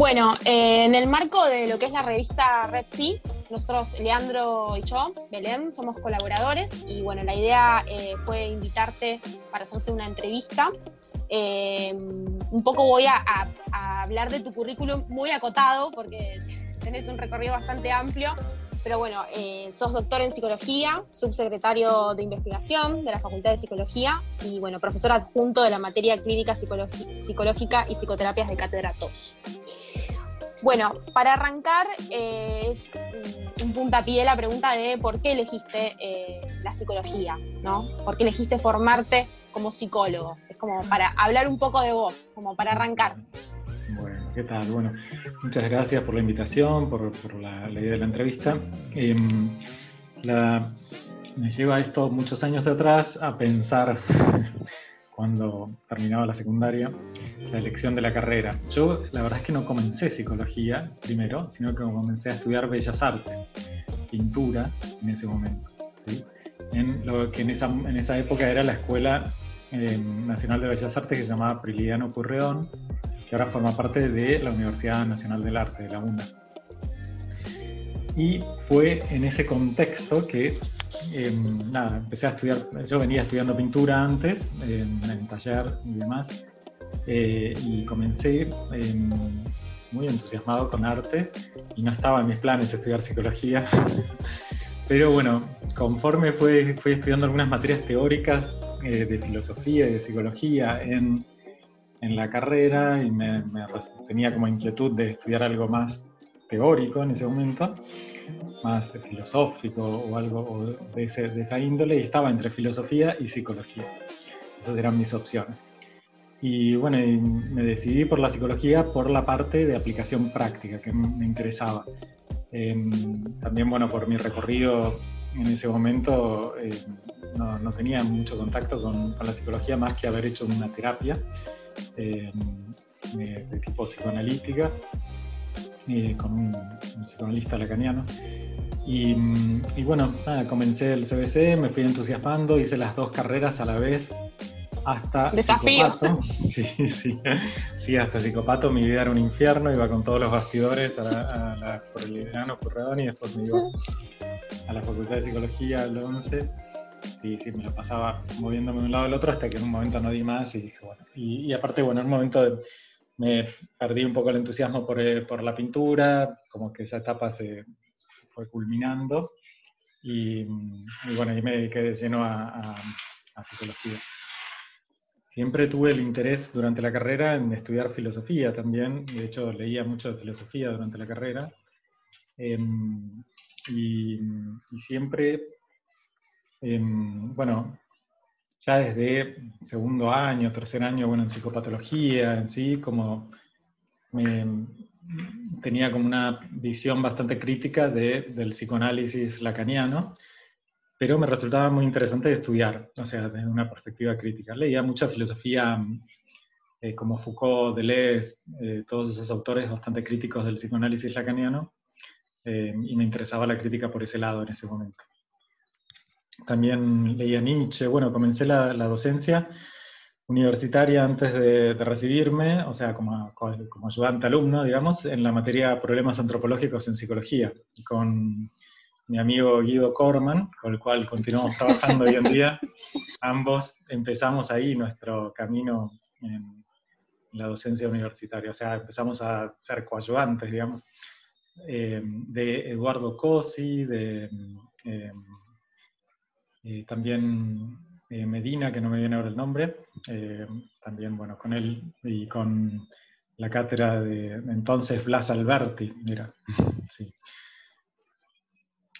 Bueno, eh, en el marco de lo que es la revista Red Sea, nosotros, Leandro y yo, Belén, somos colaboradores y bueno, la idea eh, fue invitarte para hacerte una entrevista. Eh, un poco voy a, hablar de tu currículum muy acotado porque tenés un recorrido bastante amplio, pero bueno, sos doctor en psicología, subsecretario de investigación de la Facultad de Psicología y bueno, profesor adjunto de la materia clínica psicológica y psicoterapias de cátedra TOS. Bueno, para arrancar, eh, es un puntapié la pregunta de por qué elegiste eh, la psicología, ¿no? ¿Por qué elegiste formarte como psicólogo? Es como para hablar un poco de vos, como para arrancar. Bueno, ¿qué tal? Bueno, muchas gracias por la invitación, por, la, idea de la entrevista. Em, me lleva esto muchos años de atrás a pensar cuando terminaba la secundaria, la elección de la carrera. Yo la verdad es que no comencé psicología primero, sino que comencé a estudiar bellas artes, pintura en ese momento. En lo que en esa, en esa época era la Escuela eh, Nacional de Bellas Artes que se llamaba Prilidiano Purreón, que ahora forma parte de la Universidad Nacional del Arte, de la UNA. Y fue en ese contexto que Em, nada, empecé a estudiar, yo venía estudiando pintura antes, en el taller y demás, eh, y comencé em, muy entusiasmado con arte y no estaba en mis planes estudiar psicología. Pero bueno, conforme fui, fui estudiando algunas materias teóricas eh, de filosofía y de psicología en, en la carrera y me, me, tenía como inquietud de estudiar algo más teórico en ese momento, más filosófico o algo de, esa índole, y estaba entre filosofía y psicología. Esas eran mis opciones. Y bueno, me decidí por la psicología por la parte de aplicación práctica que me interesaba. Em, también, bueno, por mi recorrido en ese momento eh, no, tenía mucho contacto con, la psicología más que haber hecho una terapia em, de, tipo psicoanalítica con un, psicoanalista lacaniano. Y, y, bueno, nada, comencé el CBC, me fui entusiasmando, hice las dos carreras a la vez hasta Desafío. Sí, sí, sí, hasta psicopato mi vida era un infierno, iba con todos los bastidores a la, por el verano Curredón y después me iba a la Facultad de Psicología al 11 sí, sí, me lo pasaba moviéndome de un lado al otro hasta que en un momento no di más y dije, bueno, y, y aparte, bueno, en un momento de, me perdí un poco el entusiasmo eh, por, la pintura, como que esa etapa se fue culminando y, bueno, ahí me dediqué de lleno a, psicología. Siempre tuve el interés durante la carrera en estudiar filosofía también, de hecho leía mucho de filosofía durante la carrera, em, y, siempre, em, bueno, ya desde segundo año, tercer año, bueno, en psicopatología en sí, como tenía como una visión bastante crítica del psicoanálisis lacaniano, pero me resultaba muy interesante estudiar, o sea, desde una perspectiva crítica. Leía mucha filosofía eh, como Foucault, Deleuze, eh, todos esos autores bastante críticos del psicoanálisis lacaniano, eh, y me interesaba la crítica por ese lado en ese momento también leía Nietzsche, bueno, comencé la, docencia universitaria antes de, recibirme, o sea, como, como, ayudante alumno, digamos, en la materia Problemas Antropológicos en Psicología, con mi amigo Guido Corman, con el cual continuamos trabajando hoy en día. Ambos empezamos ahí nuestro camino en la docencia universitaria, o sea, empezamos a ser coayudantes, digamos, eh, de Eduardo Cosi, de... Eh, eh, también eh, Medina, que no me viene ahora el nombre, eh, también, bueno, con él y con la cátedra de entonces Blas Alberti, mira, sí.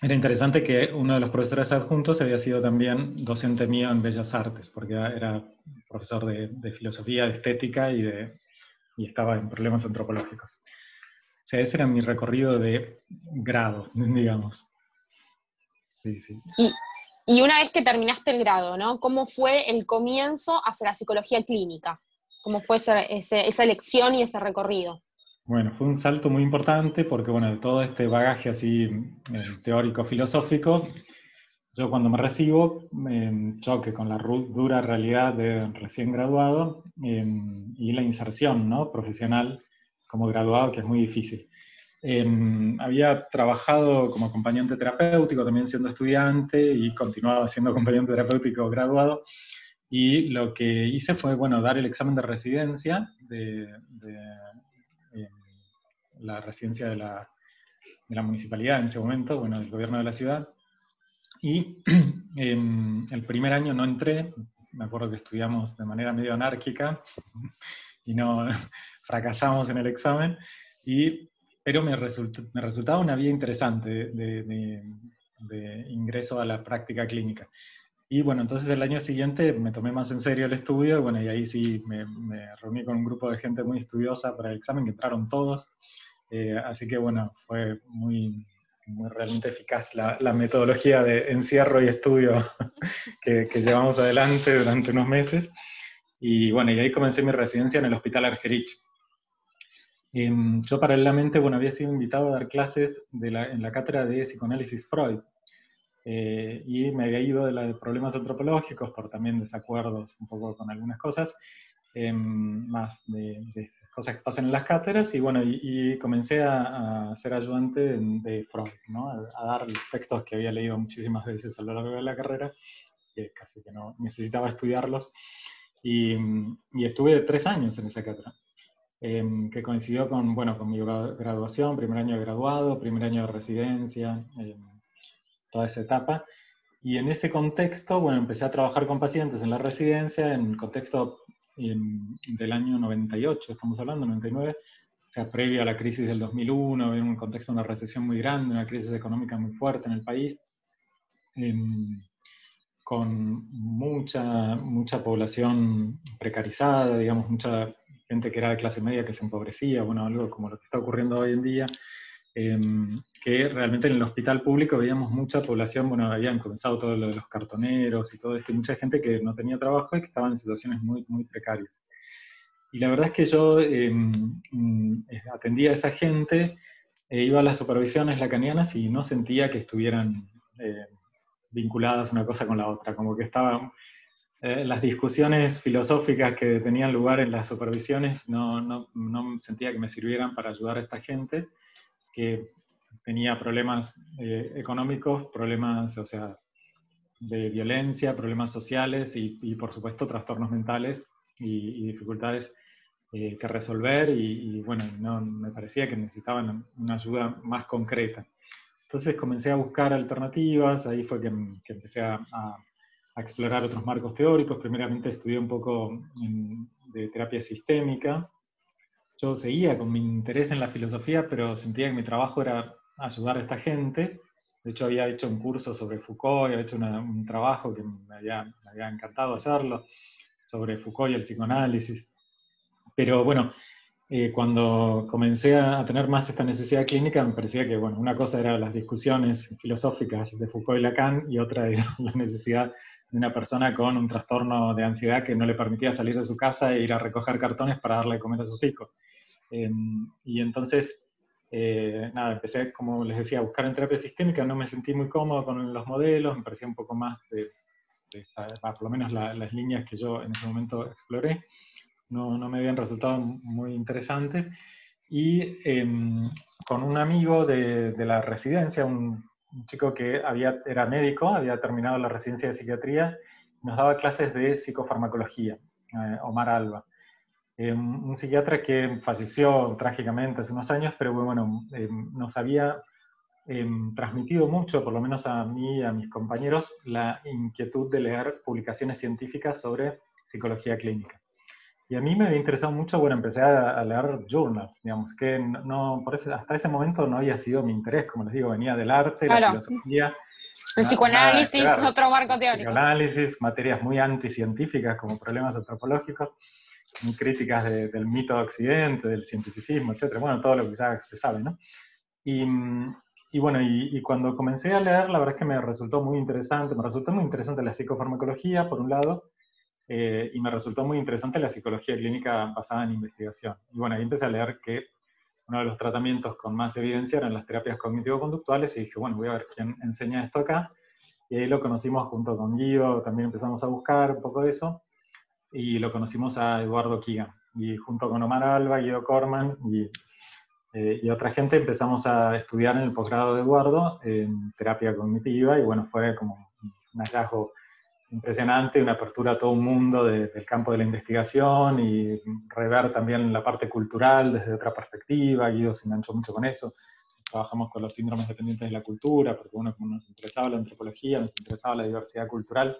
Era interesante que uno de los profesores adjuntos había sido también docente mío en Bellas Artes, porque era profesor de, filosofía, de estética y, de, y estaba en problemas antropológicos. O sea, ese era mi recorrido de grado, digamos. Sí, sí. Y una vez que terminaste el grado, ¿no? ¿Cómo fue el comienzo hacia la psicología clínica? ¿Cómo fue esa, elección y ese recorrido? Bueno, fue un salto muy importante porque, bueno, de todo este bagaje así eh, teórico-filosófico, yo cuando me recibo me choque con la dura realidad de recién graduado em, y la inserción ¿no? profesional como graduado, que es muy difícil. Em, había trabajado como acompañante terapéutico, también siendo estudiante, y continuaba siendo acompañante terapéutico graduado. Y lo que hice fue, bueno, dar el examen de residencia de, em, la residencia de la, de la, municipalidad en ese momento, bueno, del gobierno de la ciudad. Y em, el primer año no entré, me acuerdo que estudiamos de manera medio anárquica y no fracasamos en el examen, y, pero me, me resultaba una vía interesante de, ingreso a la práctica clínica. Y bueno, entonces el año siguiente me tomé más en serio el estudio, bueno, y ahí sí me, reuní con un grupo de gente muy estudiosa para el examen, que entraron todos, eh, así que bueno, fue muy, muy realmente eficaz la, metodología de encierro y estudio que, llevamos adelante durante unos meses. Y bueno, y ahí comencé mi residencia en el Hospital Argerich. Em, yo paralelamente, bueno, había sido invitado a dar clases de la, en la cátedra de psicoanálisis Freud. Eh, y me había ido de, los problemas antropológicos por también desacuerdos un poco con algunas cosas, em, más de, de cosas que pasan en las cátedras, y bueno, y, comencé a, ser ayudante de, Freud, ¿no? a, dar los textos que había leído muchísimas veces a lo largo de la carrera, que casi que no necesitaba estudiarlos, y, estuve tres años en esa cátedra. Em, que coincidió con, bueno, con mi graduación, primer año de graduado, primer año de residencia, em, toda esa etapa. Y en ese contexto, bueno, empecé a trabajar con pacientes en la residencia, en contexto del año 98, estamos hablando, 99, o sea, previo a la crisis del 2001, en un contexto de una recesión muy grande, una crisis económica muy fuerte en el país, em, con mucha, mucha población precarizada, digamos, mucha gente que era de clase media que se empobrecía, bueno, algo como lo que está ocurriendo hoy en día, Em, que realmente en el hospital público veíamos mucha población, bueno, habían comenzado todo lo de los cartoneros y todo esto, y mucha gente que no tenía trabajo y que estaban en situaciones muy, muy precarias. Y la verdad es que yo mm, atendía a esa gente, e iba a las supervisiones lacanianas y no sentía que estuvieran eh, vinculadas una cosa con la otra, como que estaban... Eh, las discusiones filosóficas que tenían lugar en las supervisiones no, no, no sentía que me sirvieran para ayudar a esta gente, que tenía problemas eh, económicos, problemas, o sea, de violencia, problemas sociales y, por supuesto trastornos mentales y, dificultades eh, que resolver y, bueno, no, me parecía que necesitaban una ayuda más concreta. Entonces comencé a buscar alternativas, ahí fue que, empecé a, explorar otros marcos teóricos, primeramente estudié un poco de terapia sistémica, yo seguía con mi interés en la filosofía, pero sentía que mi trabajo era ayudar a esta gente. De hecho, había hecho un curso sobre Foucault, había hecho un trabajo que me había, encantado hacerlo, sobre Foucault y el psicoanálisis. Pero bueno, eh, cuando comencé a tener más esta necesidad clínica, me parecía que bueno, una cosa era las discusiones filosóficas de Foucault y Lacan, y otra era la necesidad de una persona con un trastorno de ansiedad que no le permitía salir de su casa e ir a recoger cartones para darle de comer a sus hijos. Em, y entonces, eh, nada, empecé, como les decía, a buscar en terapia sistémica, no me sentí muy cómodo con los modelos, me parecía un poco más de, por lo menos las líneas que yo en ese momento exploré, no, no me habían resultado muy interesantes. Y em, con un amigo de, de la residencia, un, chico que había, era médico, había terminado la residencia de psiquiatría, nos daba clases de psicofarmacología, eh, Omar Alba. Eh, un psiquiatra que falleció trágicamente hace unos años, pero bueno, eh, nos había transmitido mucho, por lo menos a mí y a mis compañeros, la inquietud de leer publicaciones científicas sobre psicología clínica. Y a mí me había interesado mucho, bueno, empecé a, leer journals, digamos, que no, por hasta ese momento no había sido mi interés, como les digo, venía del arte, la filosofía. El psicoanálisis, otro marco teórico. Psicoanálisis, materias muy anticientíficas como problemas antropológicos muy críticas del mito de Occidente, del cientificismo, etc. Bueno, todo lo que ya se sabe, ¿no? Y, y bueno, y, cuando comencé a leer, la verdad es que me resultó muy interesante, me resultó muy interesante la psicofarmacología, por un lado, eh, y me resultó muy interesante la psicología clínica basada en investigación. Y bueno, ahí empecé a leer que uno de los tratamientos con más evidencia eran las terapias cognitivo-conductuales, y dije, bueno, voy a ver quién enseña esto acá. Y ahí lo conocimos junto con Guido, también empezamos a buscar un poco de eso y lo conocimos a Eduardo Kigan. y junto con Omar Alba, Guido Corman y, eh, y, otra gente empezamos a estudiar en el posgrado de Eduardo en terapia cognitiva y bueno, fue como un hallazgo impresionante, una apertura a todo un mundo del campo de la investigación y rever también la parte cultural desde otra perspectiva, Guido se enganchó mucho con eso, trabajamos con los síndromes dependientes de la cultura, porque bueno, como nos interesaba la antropología, nos interesaba la diversidad cultural,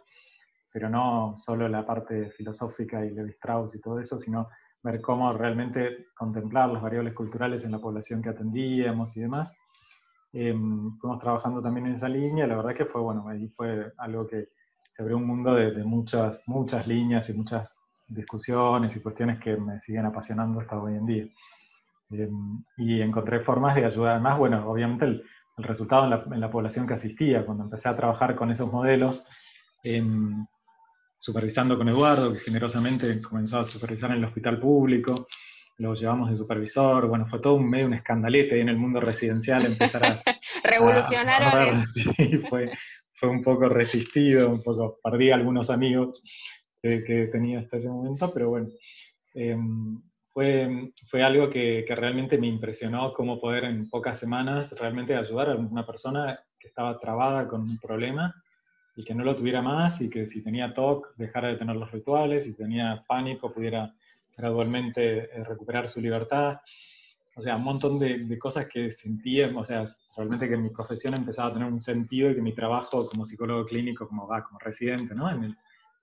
pero no solo la parte filosófica y Levi Strauss y todo eso, sino ver cómo realmente contemplar las variables culturales en la población que atendíamos y demás. Eh, fuimos trabajando también en esa línea, la verdad que fue, bueno, ahí fue algo que se abrió un mundo de, muchas, muchas líneas y muchas discusiones y cuestiones que me siguen apasionando hasta hoy en día. Em, y encontré formas de ayudar, además, bueno, obviamente el, resultado en la, población que asistía, cuando empecé a trabajar con esos modelos, em, supervisando con Eduardo, que generosamente comenzó a supervisar en el hospital público, lo llevamos de supervisor, bueno, fue todo un medio un escandalete en el mundo residencial empezar a... Revolucionaron. sí, fue, fue un poco resistido, un poco, perdí algunos amigos que, tenía hasta ese momento, pero bueno, em, fue, fue algo que, que, realmente me impresionó cómo poder en pocas semanas realmente ayudar a una persona que estaba trabada con un problema y que no lo tuviera más y que si tenía TOC dejara de tener los rituales, si tenía pánico pudiera gradualmente eh, recuperar su libertad o sea, un montón de, cosas que sentía, o sea, realmente que mi profesión empezaba a tener un sentido y que mi trabajo como psicólogo clínico, como va, como residente, ¿no? En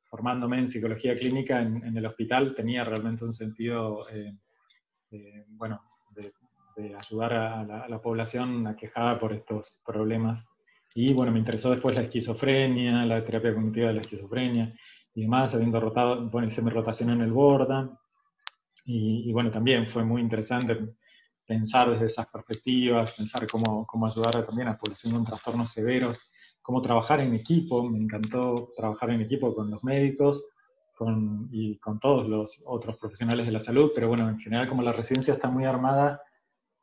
formándome en psicología clínica en, el hospital tenía realmente un sentido, eh, eh, bueno, de, ayudar a la, población aquejada por estos problemas. Y bueno, me interesó después la esquizofrenia, la terapia cognitiva de la esquizofrenia y demás, habiendo rotado, bueno, hice mi rotación en el Borda. Y, y bueno, también fue muy interesante pensar desde esas perspectivas, pensar cómo, cómo ayudar también a la población con trastornos severos, cómo trabajar en equipo. Me encantó trabajar en equipo con los médicos con, y con todos los otros profesionales de la salud, pero bueno, en general como la residencia está muy armada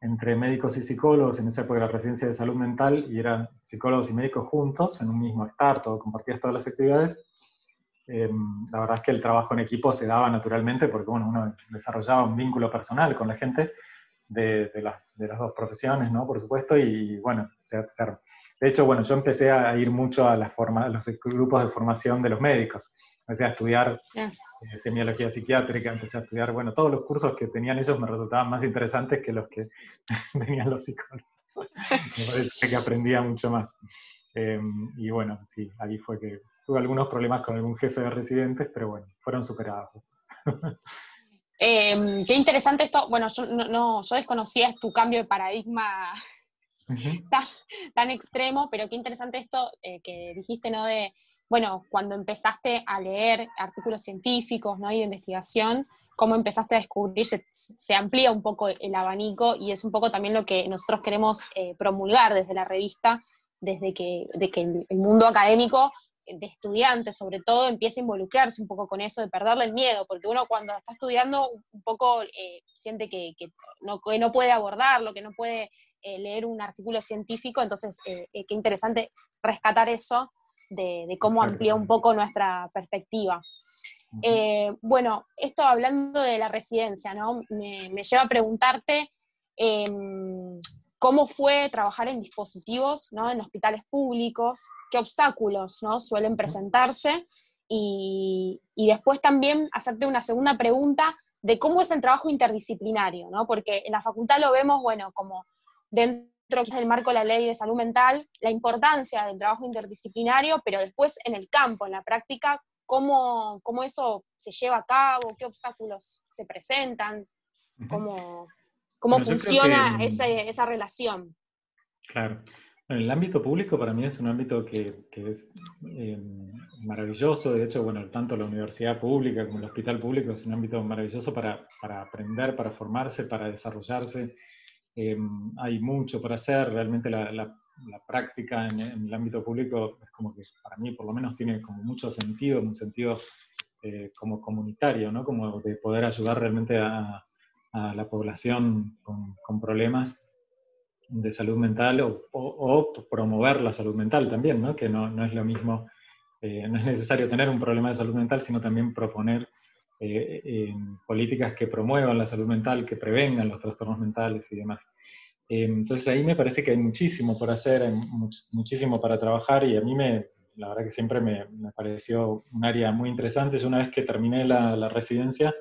entre médicos y psicólogos, en esa época la residencia de salud mental, y eran psicólogos y médicos juntos en un mismo estar, todo, compartías todas las actividades. Em, la verdad es que el trabajo en equipo se daba naturalmente porque bueno, uno desarrollaba un vínculo personal con la gente, de, de, de, las dos profesiones, ¿no? Por supuesto, y bueno, de hecho, bueno, yo empecé a ir mucho a, la forma, los grupos de formación de los médicos. Empecé a estudiar eh, semiología psiquiátrica, empecé a estudiar, bueno, todos los cursos que tenían ellos me resultaban más interesantes que los que tenían los psicólogos. me parece que aprendía mucho más. Em, y bueno, sí, ahí fue que tuve algunos problemas con algún jefe de residentes, pero bueno, fueron superados. Em, qué interesante esto. Bueno, yo, no, yo desconocía tu cambio de paradigma tan, extremo, pero qué interesante esto eh, que dijiste, ¿no? De, bueno, cuando empezaste a leer artículos científicos, ¿no? Y de investigación, cómo empezaste a descubrir, se, amplía un poco el abanico y es un poco también lo que nosotros queremos eh, promulgar desde la revista, desde que, de que el mundo académico de estudiantes sobre todo empieza a involucrarse un poco con eso de perderle el miedo, porque uno cuando está estudiando un poco eh, siente que, no, no, puede abordarlo, que no puede eh, leer un artículo científico, entonces eh, qué interesante rescatar eso de, cómo amplía un poco nuestra perspectiva. bueno, esto hablando de la residencia, ¿no? Me, me lleva a preguntarte em, cómo fue trabajar en dispositivos, ¿no? En hospitales públicos, qué obstáculos, ¿no? Suelen presentarse y, después también hacerte una segunda pregunta de cómo es el trabajo interdisciplinario, ¿no? Porque en la facultad lo vemos, bueno, como dentro del marco de la ley de salud mental, la importancia del trabajo interdisciplinario, pero después en el campo, en la práctica, cómo, cómo eso se lleva a cabo, qué obstáculos se presentan, cómo, cómo funciona esa, relación. Claro. el ámbito público para mí es un ámbito que, es eh, maravilloso. De hecho, bueno, tanto la universidad pública como el hospital público es un ámbito maravilloso para, aprender, para formarse, para desarrollarse. Eh, hay mucho para hacer. Realmente la, práctica en, el ámbito público es como que para mí por lo menos tiene como mucho sentido, un sentido eh, como comunitario, ¿no? Como de poder ayudar realmente a, a la población con, problemas de salud mental o, promover la salud mental también, ¿no? que no, no es lo mismo, eh, no es necesario tener un problema de salud mental, sino también proponer políticas que promuevan la salud mental, que prevengan los trastornos mentales y demás. entonces ahí me parece que hay muchísimo por hacer, hay muchísimo para trabajar y a mí me, la verdad que siempre me, pareció un área muy interesante. Yo una vez que terminé la, residencia,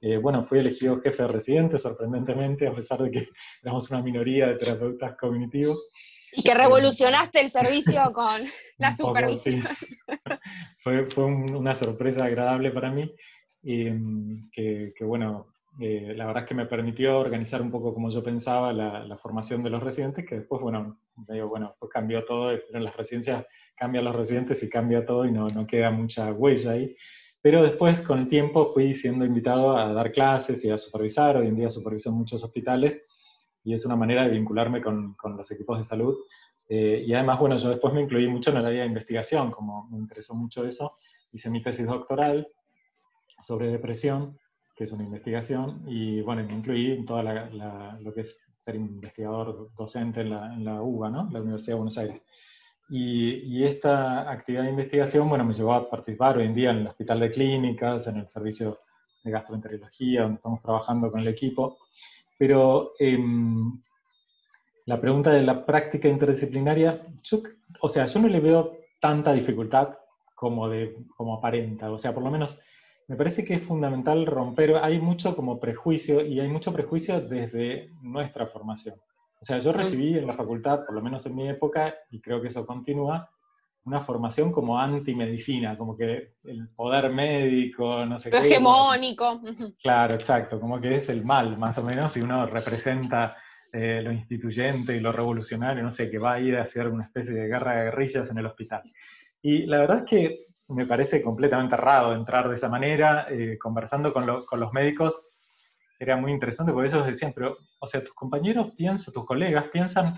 eh, bueno, fui elegido jefe de residente, sorprendentemente, a pesar de que éramos una minoría de terapeutas cognitivos. Y que revolucionaste el servicio con la supervisión. fue, fue una sorpresa agradable para mí, y, mm, que, que, bueno, eh, la verdad es que me permitió organizar un poco como yo pensaba la, la formación de los residentes, que después, bueno, medio, bueno, pues cambió todo, en las residencias cambian los residentes y cambia todo y no, no queda mucha huella ahí. Pero después, con el tiempo, fui siendo invitado a dar clases y a supervisar. Hoy en día superviso muchos hospitales y es una manera de vincularme con, con los equipos de salud. Eh, y además, bueno, yo después me incluí mucho en el área de investigación, como me interesó mucho eso. Hice mi tesis doctoral sobre depresión, que es una investigación, y bueno, me incluí en todo lo que es ser investigador docente en la, en la UBA, ¿no? la Universidad de Buenos Aires. Y, esta actividad de investigación, bueno, me llevó a participar hoy en día en el Hospital de Clínicas, en el servicio de gastroenterología, donde estamos trabajando con el equipo. Pero em, la pregunta de la práctica interdisciplinaria, o sea, yo no le veo tanta dificultad como, como aparenta. O sea, por lo menos me parece que es fundamental romper, hay mucho como prejuicio y hay mucho prejuicio desde nuestra formación. O sea, yo recibí en la facultad, por lo menos en mi época, y creo que eso continúa, una formación como antimedicina, como que el poder médico, no sé qué. Hegemónico. Claro, exacto, como que es el mal, más o menos, y uno representa eh, lo instituyente y lo revolucionario, no sé, que va a ir a hacer una especie de guerra de guerrillas en el hospital. Y la verdad es que me parece completamente errado entrar de esa manera, eh, conversando con, con los médicos era muy interesante porque ellos decían, pero, o sea, tus compañeros piensan, tus colegas piensan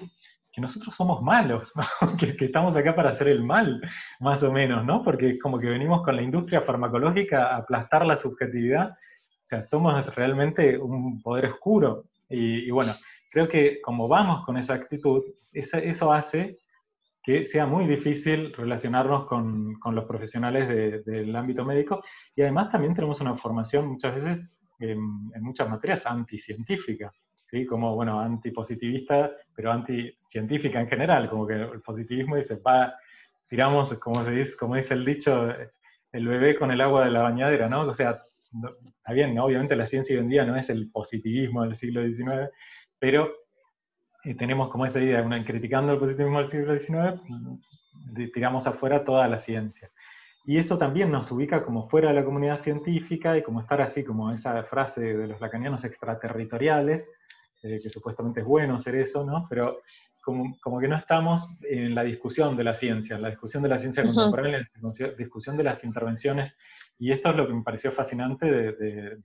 que nosotros somos malos, que, estamos acá para hacer el mal, más o menos, ¿no? Porque como que venimos con la industria farmacológica a aplastar la subjetividad, o sea, somos realmente un poder oscuro. Y, bueno, creo que como vamos con esa actitud, eso hace que sea muy difícil relacionarnos con, con los profesionales del ámbito médico y además también tenemos una formación muchas veces en, muchas materias anticientífica, ¿sí? como, bueno, antipositivista, pero anticientífica en general, como que el positivismo dice, va, tiramos, como, se dice, como dice el dicho, el bebé con el agua de la bañadera, ¿no? O sea, está bien, obviamente la ciencia hoy en día no es el positivismo del siglo XIX, pero eh, tenemos como esa idea, una, criticando el positivismo del siglo XIX, tiramos afuera toda la ciencia. Y eso también nos ubica como fuera de la comunidad científica y como estar así, como esa frase de los lacanianos extraterritoriales, eh, que supuestamente es bueno ser eso, ¿no? Pero como, como, que no estamos en la discusión de la ciencia, en la discusión de la ciencia contemporánea, en la discusión de las intervenciones. Y esto es lo que me pareció fascinante de,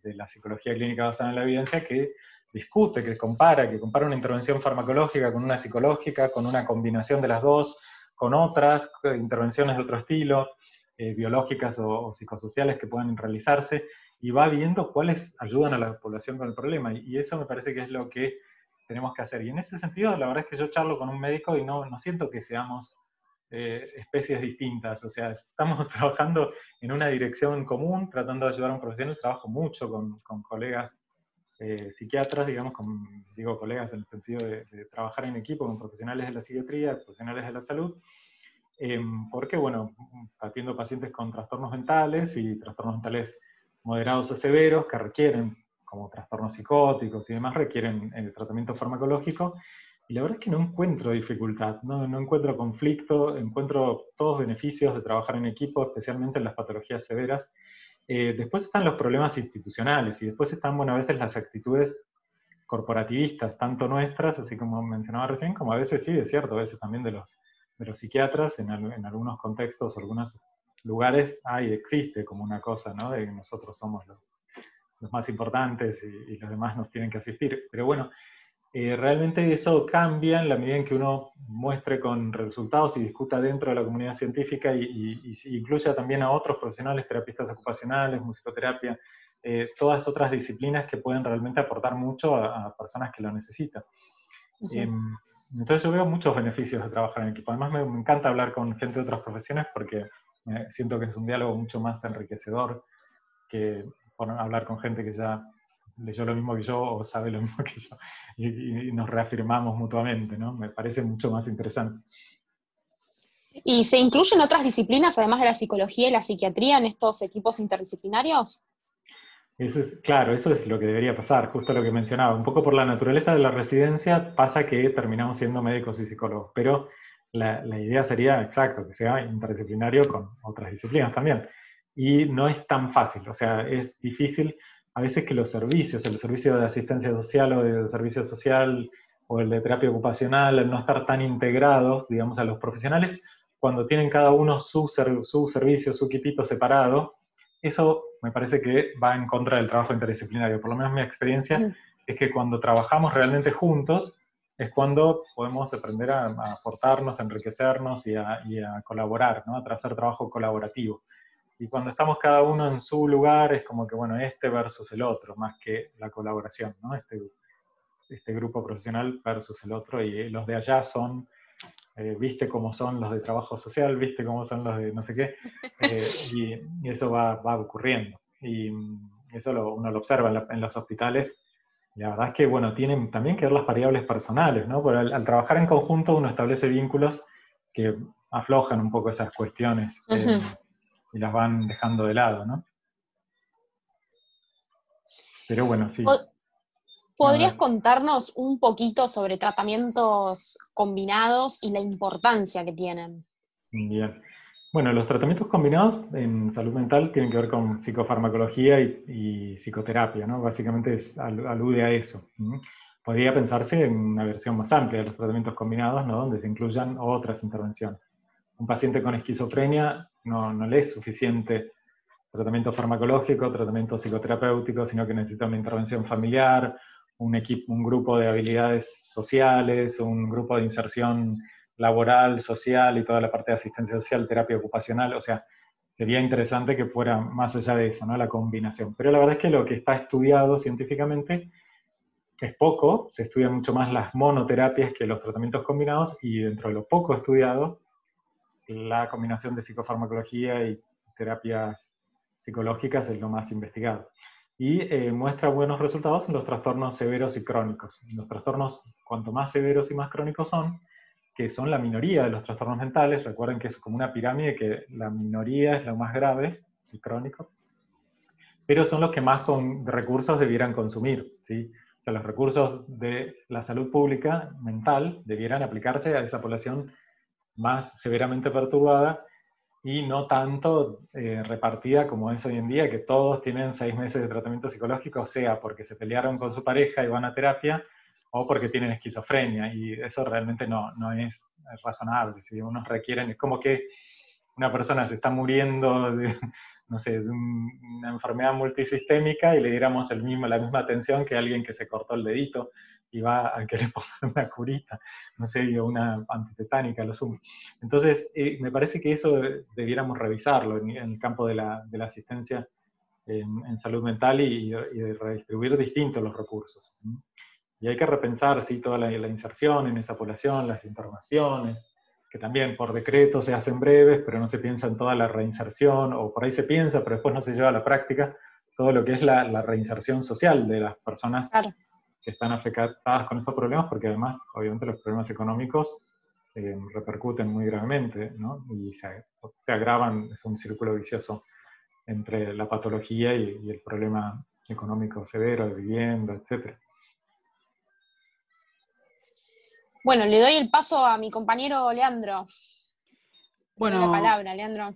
de, la psicología clínica basada en la evidencia, que discute, que compara, que compara una intervención farmacológica con una psicológica, con una combinación de las dos, con otras intervenciones de otro estilo. Eh, biológicas o, psicosociales que puedan realizarse y va viendo cuáles ayudan a la población con el problema. Y, eso me parece que es lo que tenemos que hacer. Y en ese sentido, la verdad es que yo charlo con un médico y no, no siento que seamos eh, especies distintas. O sea, estamos trabajando en una dirección común, tratando de ayudar a un profesional. Trabajo mucho con, con colegas eh, psiquiatras, digamos, con, digo colegas en el sentido de, de, trabajar en equipo con profesionales de la psiquiatría, profesionales de la salud, Em, porque, bueno, atiendo pacientes con trastornos mentales y trastornos mentales moderados o severos que requieren, como trastornos psicóticos y demás, requieren eh, tratamiento farmacológico. Y la verdad es que no encuentro dificultad, no, no encuentro conflicto, encuentro todos beneficios de trabajar en equipo, especialmente en las patologías severas. Eh, después están los problemas institucionales y después están, bueno, a veces las actitudes corporativistas, tanto nuestras, así como mencionaba recién, como a veces sí, es cierto, a veces también de los de los psiquiatras, en, en algunos contextos, algunos lugares, hay, existe como una cosa, ¿no? De que nosotros somos los, los más importantes y, los demás nos tienen que asistir. Pero bueno, eh, realmente eso cambia en la medida en que uno muestre con resultados y discuta dentro de la comunidad científica y, y, incluya también a otros profesionales, terapistas ocupacionales, musicoterapia, eh, todas otras disciplinas que pueden realmente aportar mucho a, personas que lo necesitan. Entonces yo veo muchos beneficios de trabajar en equipo. Además me, encanta hablar con gente de otras profesiones porque siento que es un diálogo mucho más enriquecedor que, hablar con gente que ya leyó lo mismo que yo o sabe lo mismo que yo y, nos reafirmamos mutuamente, ¿no? Me parece mucho más interesante. ¿Y se incluyen otras disciplinas, además de la psicología y la psiquiatría, en estos equipos interdisciplinarios? Es, claro, eso es lo que debería pasar, justo lo que mencionaba. Un poco por la naturaleza de la residencia pasa que terminamos siendo médicos y psicólogos, pero la, la idea sería, exacto, que sea interdisciplinario con otras disciplinas también. Y no es tan fácil, o sea, es difícil a veces que los servicios, el servicio de asistencia social o de servicio social o el de terapia ocupacional, al no estar tan integrados, digamos, a los profesionales, cuando tienen cada uno su, su servicio, su equipito separado, eso me parece que va en contra del trabajo interdisciplinario. Por lo menos mi experiencia mm. es que cuando trabajamos realmente juntos, es cuando podemos aprender a, aportarnos, a enriquecernos y a, y a colaborar, ¿no? a hacer trabajo colaborativo. Y cuando estamos cada uno en su lugar, es como que, bueno, este versus el otro, más que la colaboración, ¿no? Este, este grupo profesional versus el otro, y los de allá son, eh, viste cómo son los de trabajo social, viste cómo son los de no sé qué, eh, y, eso va, va, ocurriendo. Y eso uno lo observa en, los hospitales. la verdad es que, bueno, tienen también que ver las variables personales, ¿no? Porque al, trabajar en conjunto uno establece vínculos que aflojan un poco esas cuestiones y las van dejando de lado, ¿no? Pero bueno, sí. ¿Podrías contarnos un poquito sobre tratamientos combinados y la importancia que tienen? Bien. Bueno, los tratamientos combinados en salud mental tienen que ver con psicofarmacología y, psicoterapia, ¿no? Básicamente alude a eso. Podría pensarse en una versión más amplia de los tratamientos combinados, ¿no? Donde se incluyan otras intervenciones. Un paciente con esquizofrenia no, no le es suficiente tratamiento farmacológico, tratamiento psicoterapéutico, sino que necesita una intervención familiar, un, equipo, un grupo de habilidades sociales, un grupo de inserción laboral, social y toda la parte de asistencia social, terapia ocupacional, o sea, sería interesante que fuera más allá de eso, ¿no? La combinación. Pero la verdad es que lo que está estudiado científicamente es poco, se estudian mucho más las monoterapias que los tratamientos combinados y dentro de lo poco estudiado la combinación de psicofarmacología y terapias psicológicas es lo más investigado. Y eh, muestra buenos resultados en los trastornos severos y crónicos. Los trastornos, cuanto más severos y más crónicos son, que son la minoría de los trastornos mentales, recuerden que es como una pirámide, que la minoría es lo más grave y crónico, pero son los que más recursos debieran consumir. ¿sí? Los recursos de la salud pública mental debieran aplicarse a esa población más severamente perturbada y no tanto eh, repartida como es hoy en día, que todos tienen seis meses de tratamiento psicológico, sea porque se pelearon con su pareja y van a terapia, o porque tienen esquizofrenia, y eso realmente no, no es, razonable. Si unos requieren, es como que una persona se está muriendo de, no sé, de una enfermedad multisistémica y le diéramos el mismo, la misma atención que alguien que se cortó el dedito va a querer poner una curita, no sé, una antitetánica, lo sumo. Entonces, eh, me parece que eso debiéramos revisarlo en, el campo de la, asistencia en, salud mental y, redistribuir distintos los recursos. Y hay que repensar, sí, toda la, la, inserción en esa población, las internaciones, que también por decreto se hacen breves, pero no se piensa en toda la reinserción, o por ahí se piensa, pero después no se lleva a la práctica todo lo que es la, la reinserción social de las personas claro que están afectadas con estos problemas, porque además, obviamente, los problemas económicos eh, repercuten muy gravemente, ¿no? Y se, se, agravan, es un círculo vicioso entre la patología y, el problema económico severo de vivienda, etc. Bueno, le doy el paso a mi compañero Leandro. Bueno, la palabra, Leandro.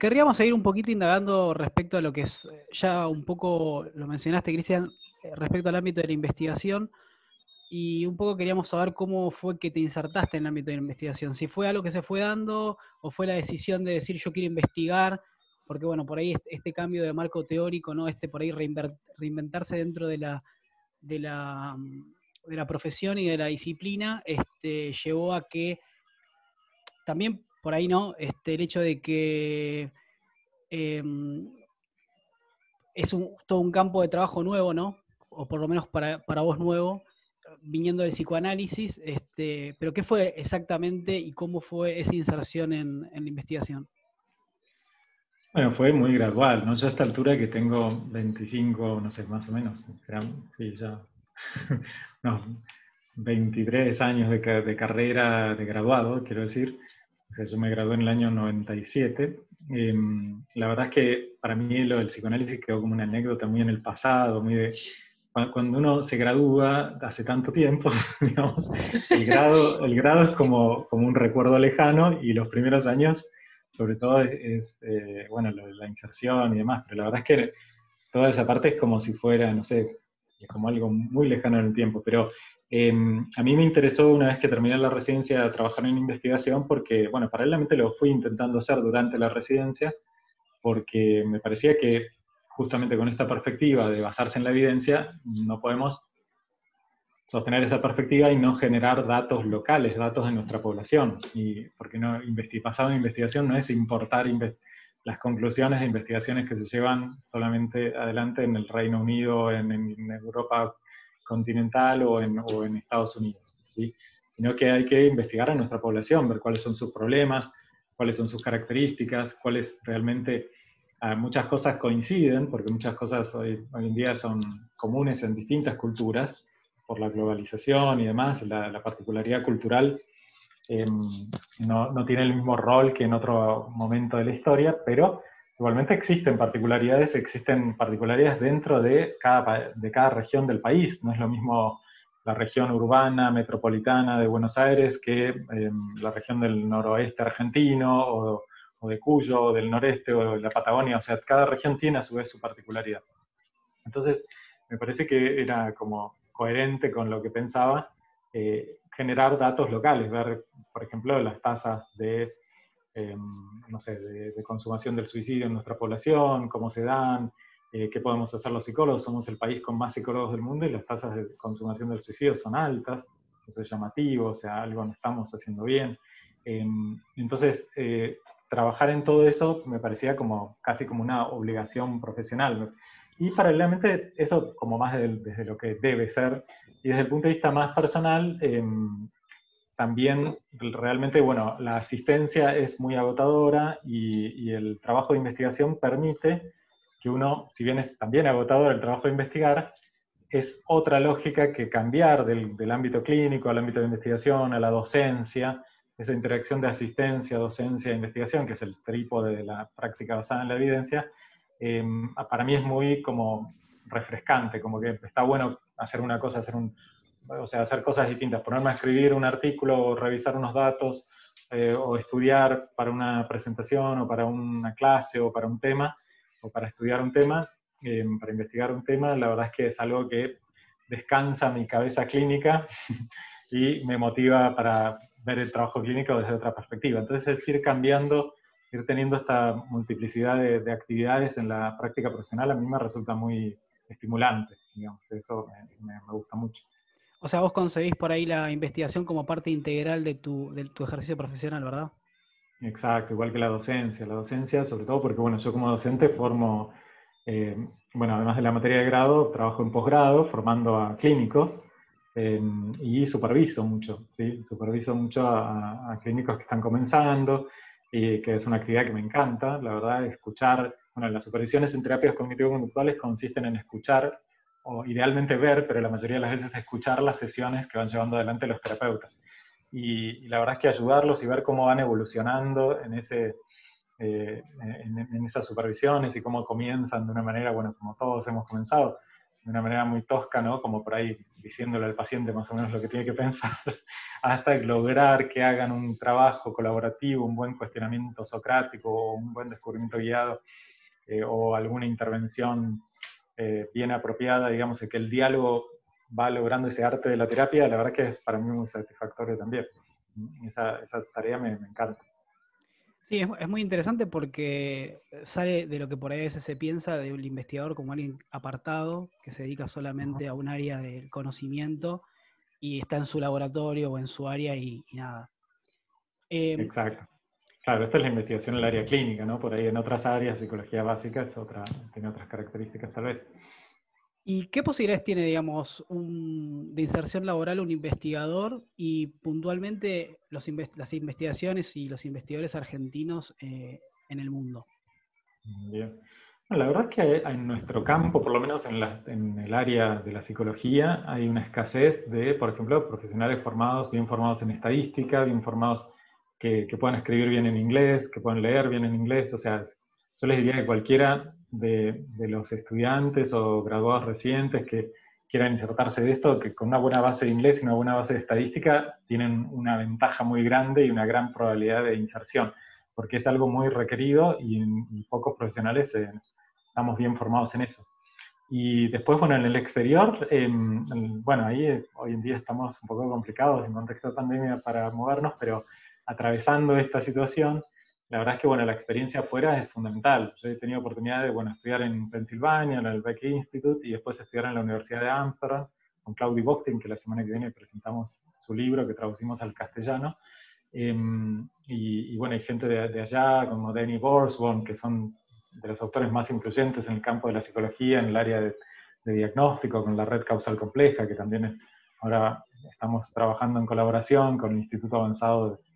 Querríamos seguir un poquito indagando respecto a lo que es, ya un poco lo mencionaste, Cristian, eh, respecto al ámbito de la investigación y un poco queríamos saber cómo fue que te insertaste en el ámbito de la investigación, si fue algo que se fue dando o fue la decisión de decir yo quiero investigar, porque bueno, por ahí este cambio de marco teórico, ¿no? Este por ahí reinventarse dentro de la, de la, de la profesión y de la disciplina, este, llevó a que también por ahí, ¿no? Este, el hecho de que em, es un, todo un campo de trabajo nuevo, ¿no? O por lo menos para, vos nuevo, viniendo del psicoanálisis, este, pero ¿qué fue exactamente y cómo fue esa inserción en, la investigación? Bueno, fue muy gradual, ¿no? Yo a esta altura que tengo 25, no sé, más o menos, sí, ya, no, 23 años de, de, carrera de graduado, quiero decir. yo me gradué en el año 97. Em, la verdad es que para mí lo del psicoanálisis quedó como una anécdota muy en el pasado, muy de, cuando uno se gradúa hace tanto tiempo, digamos, el grado, el grado es como, como un recuerdo lejano y los primeros años, sobre todo, es, eh, bueno, la inserción y demás, pero la verdad es que toda esa parte es como si fuera, no sé, es como algo muy lejano en el tiempo, pero em, a mí me interesó una vez que terminé la residencia trabajar en investigación porque, bueno, paralelamente lo fui intentando hacer durante la residencia, porque me parecía que justamente con esta perspectiva de basarse en la evidencia, no podemos sostener esa perspectiva y no generar datos locales, datos de nuestra población. Y porque no, pasado en investigación no es importar las conclusiones de investigaciones que se llevan solamente adelante en el Reino Unido, en, Europa continental o en, o en Estados Unidos, ¿sí? sino que hay que investigar a nuestra población, ver cuáles son sus problemas, cuáles son sus características, cuáles realmente muchas cosas coinciden, porque muchas cosas hoy, en día son comunes en distintas culturas, por la globalización y demás, la, particularidad cultural em, no, no, tiene el mismo rol que en otro momento de la historia, pero igualmente existen particularidades, existen particularidades dentro de cada, de cada región del país. No es lo mismo la región urbana, metropolitana de Buenos Aires que em, la región del noroeste argentino o o de Cuyo, o del noreste, o de la Patagonia, o sea, cada región tiene a su vez su particularidad. Entonces, me parece que era como coherente con lo que pensaba, eh, generar datos locales, ver, por ejemplo, las tasas de, em, no sé, de, consumación del suicidio en nuestra población, cómo se dan, eh, qué podemos hacer los psicólogos. Somos el país con más psicólogos del mundo y las tasas de consumación del suicidio son altas, eso es llamativo, o sea, algo no estamos haciendo bien. Em, entonces, eh, trabajar en todo eso me parecía como casi como una obligación profesional. Y paralelamente eso como más desde, lo que debe ser. Y desde el punto de vista más personal, em, también realmente, bueno, la asistencia es muy agotadora y, el trabajo de investigación permite que uno, si bien es también agotador el trabajo de investigar, es otra lógica que cambiar del, del ámbito clínico al ámbito de investigación, a la docencia, esa interacción de asistencia, docencia e investigación, que es el trípode de la práctica basada en la evidencia, em, para mí es muy como refrescante, como que está bueno hacer una cosa, hacer un, o sea, hacer cosas distintas, ponerme a escribir un artículo o revisar unos datos eh, o estudiar para una presentación o para una clase o para un tema o para estudiar un tema, em, para investigar un tema, la verdad es que es algo que descansa mi cabeza clínica y me motiva para ver el trabajo clínico desde otra perspectiva. Entonces es ir cambiando, ir teniendo esta multiplicidad de, actividades en la práctica profesional a mí me resulta muy estimulante, digamos, eso me, gusta mucho. O sea, vos concebís por ahí la investigación como parte integral de tu, de tu ejercicio profesional, ¿verdad? Exacto, igual que la docencia. La docencia, sobre todo porque, bueno, yo como docente formo, eh, bueno, además de la materia de grado, trabajo en posgrado formando a clínicos Em, y superviso mucho, ¿sí? superviso mucho a, clínicos que están comenzando, y que es una actividad que me encanta, la verdad, escuchar, bueno, las supervisiones en terapias cognitivo-conductuales consisten en escuchar, o idealmente ver, pero la mayoría de las veces escuchar las sesiones que van llevando adelante los terapeutas. Y, la verdad es que ayudarlos y ver cómo van evolucionando en, ese, eh, en, en esas supervisiones y cómo comienzan de una manera, bueno, como todos hemos comenzado, de una manera muy tosca, ¿no? Como por ahí diciéndole al paciente más o menos lo que tiene que pensar, hasta lograr que hagan un trabajo colaborativo, un buen cuestionamiento socrático, un buen descubrimiento guiado, eh, o alguna intervención eh, bien apropiada, digamos, que el diálogo va logrando ese arte de la terapia, la verdad que es para mí muy satisfactorio también. Esa, esa tarea me encanta. Sí, es, muy interesante porque sale de lo que por ahí a veces se piensa de un investigador como alguien apartado, que se dedica solamente a un área del conocimiento y está en su laboratorio o en su área y, nada. Em, Exacto. Claro, esta es la investigación en el área clínica, ¿no? Por ahí en otras áreas, psicología básica es otra, tiene otras características tal vez. ¿Y qué posibilidades tiene, digamos, de inserción laboral un investigador y puntualmente las investigaciones y los investigadores argentinos eh, en el mundo? La verdad es que en nuestro campo, por lo menos en, el área de la psicología, hay una escasez de, por ejemplo, profesionales formados, bien formados en estadística, bien formados que, puedan escribir bien en inglés, que puedan leer bien en inglés. O sea, yo les diría que cualquiera de, los estudiantes o graduados recientes que quieran insertarse de esto, que con una buena base de inglés y una buena base de estadística tienen una ventaja muy grande y una gran probabilidad de inserción, porque es algo muy requerido y, pocos profesionales eh, estamos bien formados en eso. Y después, bueno, en el exterior, em, bueno, ahí eh, hoy en día estamos un poco complicados en contexto de pandemia para movernos, pero atravesando esta situación, la verdad es que bueno, la experiencia afuera es fundamental. Yo he tenido oportunidad de bueno, estudiar en Pensilvania, en el Beck Institute, y después estudiar en la Universidad de Amsterdam con Claudio Bochtin, que la semana que viene presentamos su libro que traducimos al castellano. Em, y, bueno, hay gente de, allá, como Danny Borsborn, que son de los autores más influyentes en el campo de la psicología, en el área de, diagnóstico, con la red causal compleja, que también ahora estamos trabajando en colaboración con el Instituto Avanzado de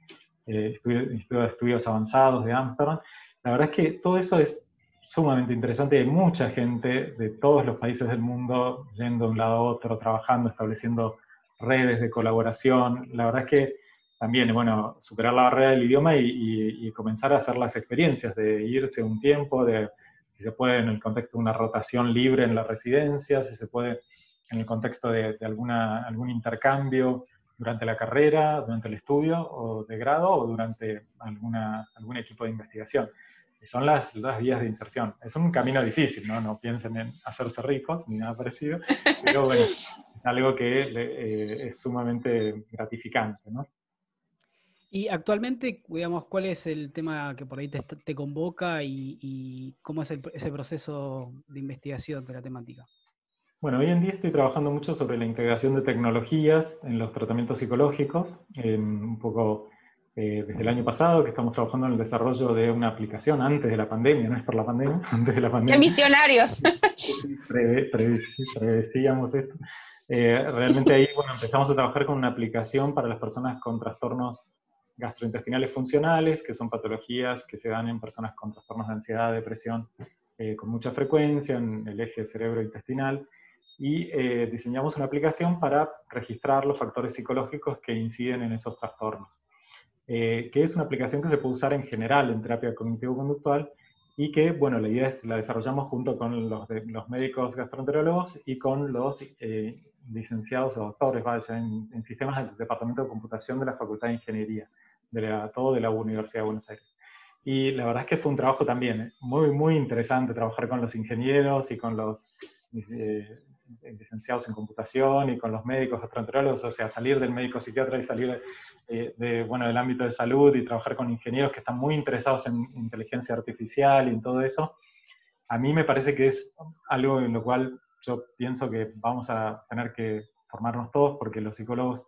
eh, de Estudios Avanzados de Amsterdam. La verdad es que todo eso es sumamente interesante. Hay mucha gente de todos los países del mundo yendo de un lado a otro, trabajando, estableciendo redes de colaboración. La verdad es que también, bueno, superar la barrera del idioma y, comenzar a hacer las experiencias de irse un tiempo, de si se puede en el contexto de una rotación libre en la residencia, si se puede en el contexto de, de alguna, algún intercambio, durante la carrera, durante el estudio o de grado o durante alguna, algún equipo de investigación. Y son las, las vías de inserción. Es un camino difícil, ¿no? No piensen en hacerse ricos ni nada parecido, pero bueno, es algo que eh, es sumamente gratificante, ¿no? Y actualmente, digamos, ¿cuál es el tema que por ahí te, te convoca y, y, cómo es el, ese proceso de investigación de la temática? Bueno, hoy en día estoy trabajando mucho sobre la integración de tecnologías en los tratamientos psicológicos, un poco eh, desde el año pasado que estamos trabajando en el desarrollo de una aplicación antes de la pandemia, no es por la pandemia, antes de la pandemia. ¡Qué misionarios! Preveíamos esto. Eh, realmente ahí bueno, empezamos a trabajar con una aplicación para las personas con trastornos gastrointestinales funcionales, que son patologías que se dan en personas con trastornos de ansiedad, depresión, eh, con mucha frecuencia en el eje cerebro-intestinal y eh, diseñamos una aplicación para registrar los factores psicológicos que inciden en esos trastornos, eh, que es una aplicación que se puede usar en general en terapia cognitivo-conductual y que, bueno, la idea es la desarrollamos junto con los, los médicos gastroenterólogos y con los eh, licenciados o doctores, vaya, en, sistemas del Departamento de Computación de la Facultad de Ingeniería, de la, todo de la Universidad de Buenos Aires. Y la verdad es que fue un trabajo también muy, muy interesante trabajar con los ingenieros y con los licenciados en computación y con los médicos gastroenterólogos, o sea, salir del médico psiquiatra y salir eh, de, bueno, del ámbito de salud y trabajar con ingenieros que están muy interesados en inteligencia artificial y en todo eso, a mí me parece que es algo en lo cual yo pienso que vamos a tener que formarnos todos porque los psicólogos,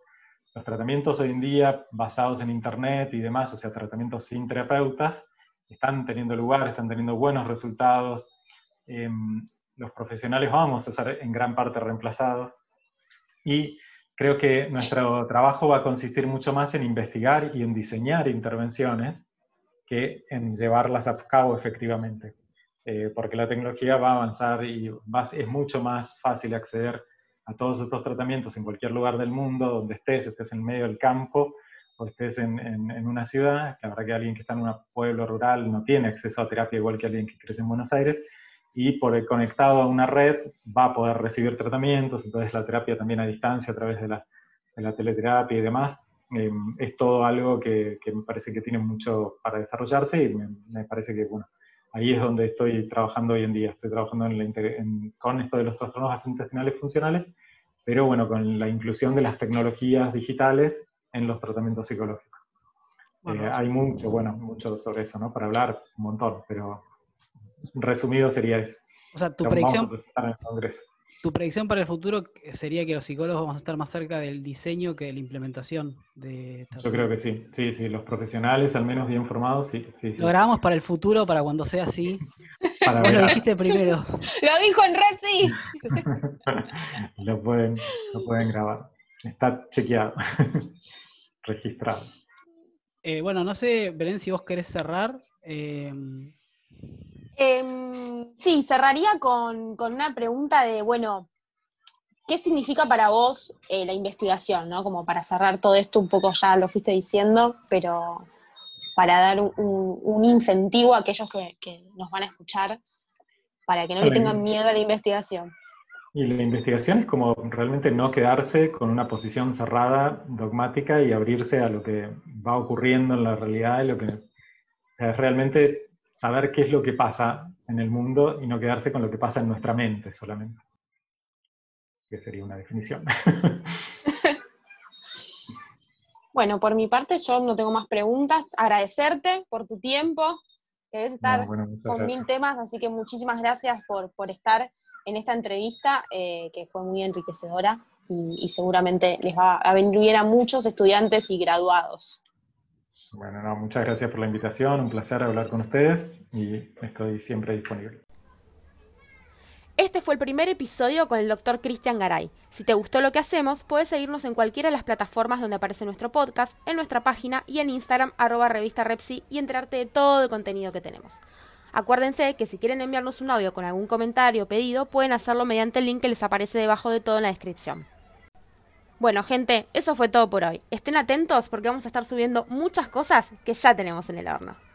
los tratamientos hoy en día basados en Internet y demás, o sea, tratamientos sin terapeutas, están teniendo lugar, están teniendo buenos resultados. Em, los profesionales vamos a ser en gran parte reemplazados. Y creo que nuestro trabajo va a consistir mucho más en investigar y en diseñar intervenciones que en llevarlas a cabo efectivamente. Eh, porque la tecnología va a avanzar y es mucho más fácil acceder a todos estos tratamientos en cualquier lugar del mundo, donde estés, estés en medio del campo o estés en, en, una ciudad. La verdad que alguien que está en un pueblo rural no tiene acceso a terapia igual que alguien que crece en Buenos Aires, y por conectado a una red va a poder recibir tratamientos, entonces la terapia también a distancia a través de la, de la teleterapia y demás, eh, es todo algo que, que, me parece que tiene mucho para desarrollarse y me, parece que, bueno, ahí es donde estoy trabajando hoy en día, estoy trabajando en con esto de los trastornos gastrointestinales funcionales, pero bueno, con la inclusión de las tecnologías digitales en los tratamientos psicológicos. Eh, hay mucho, bueno, mucho sobre eso, ¿no? Para hablar un montón, pero resumido sería eso. O sea, tu predicción, tu predicción para el futuro sería que los psicólogos vamos a estar más cerca del diseño que de la implementación de Yo creo que sí, sí, sí, los profesionales al menos bien formados, sí. sí, Lo grabamos para el futuro, para cuando sea así. Vos lo dijiste primero. lo dijo en Red, sí. lo, pueden, lo pueden grabar. Está chequeado, registrado. Eh, bueno, no sé, Belén, si vos querés cerrar. Eh, Em, sí, cerraría con, una pregunta de, bueno, ¿qué significa para vos eh, la investigación? ¿no? Como para cerrar todo esto, un poco ya lo fuiste diciendo, pero para dar un, incentivo a aquellos que, nos van a escuchar, para que no le tengan miedo a la investigación. Y la investigación es como realmente no quedarse con una posición cerrada, dogmática y abrirse a lo que va ocurriendo en la realidad y lo que es realmente saber qué es lo que pasa en el mundo y no quedarse con lo que pasa en nuestra mente solamente. Que sería una definición. bueno, por mi parte yo no tengo más preguntas. Agradecerte por tu tiempo. Debes estar con mil temas, así que muchísimas gracias por, estar en esta entrevista, eh, que fue muy enriquecedora y, seguramente les va a venir a muchos estudiantes y graduados. Bueno, no, muchas gracias por la invitación, un placer hablar con ustedes y estoy siempre disponible. Este fue el primer episodio con el doctor Cristian Garay. Si te gustó lo que hacemos, puedes seguirnos en cualquiera de las plataformas donde aparece nuestro podcast, en nuestra página y en Instagram arroba revista Repsi y enterarte de todo el contenido que tenemos. Acuérdense que si quieren enviarnos un audio con algún comentario o pedido, pueden hacerlo mediante el link que les aparece debajo de todo en la descripción. Bueno, gente, eso fue todo por hoy. Estén atentos porque vamos a estar subiendo muchas cosas que ya tenemos en el horno.